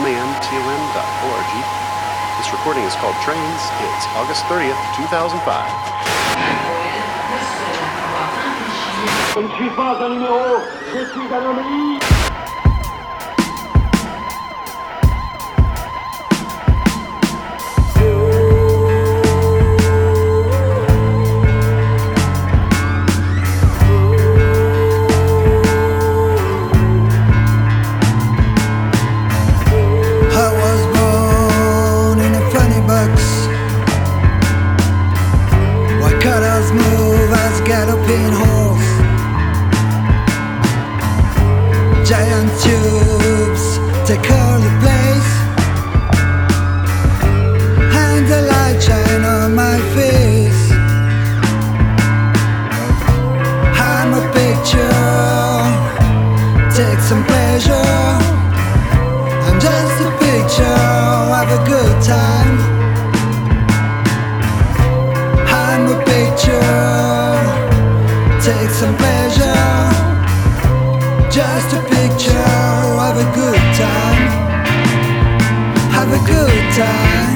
mamtom.org. This recording is called Trains. It's August 30th, 2005. galloping horse, giant tubes. Take just a picture. of a good time. Have a good time.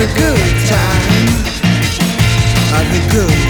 a good time. Have a good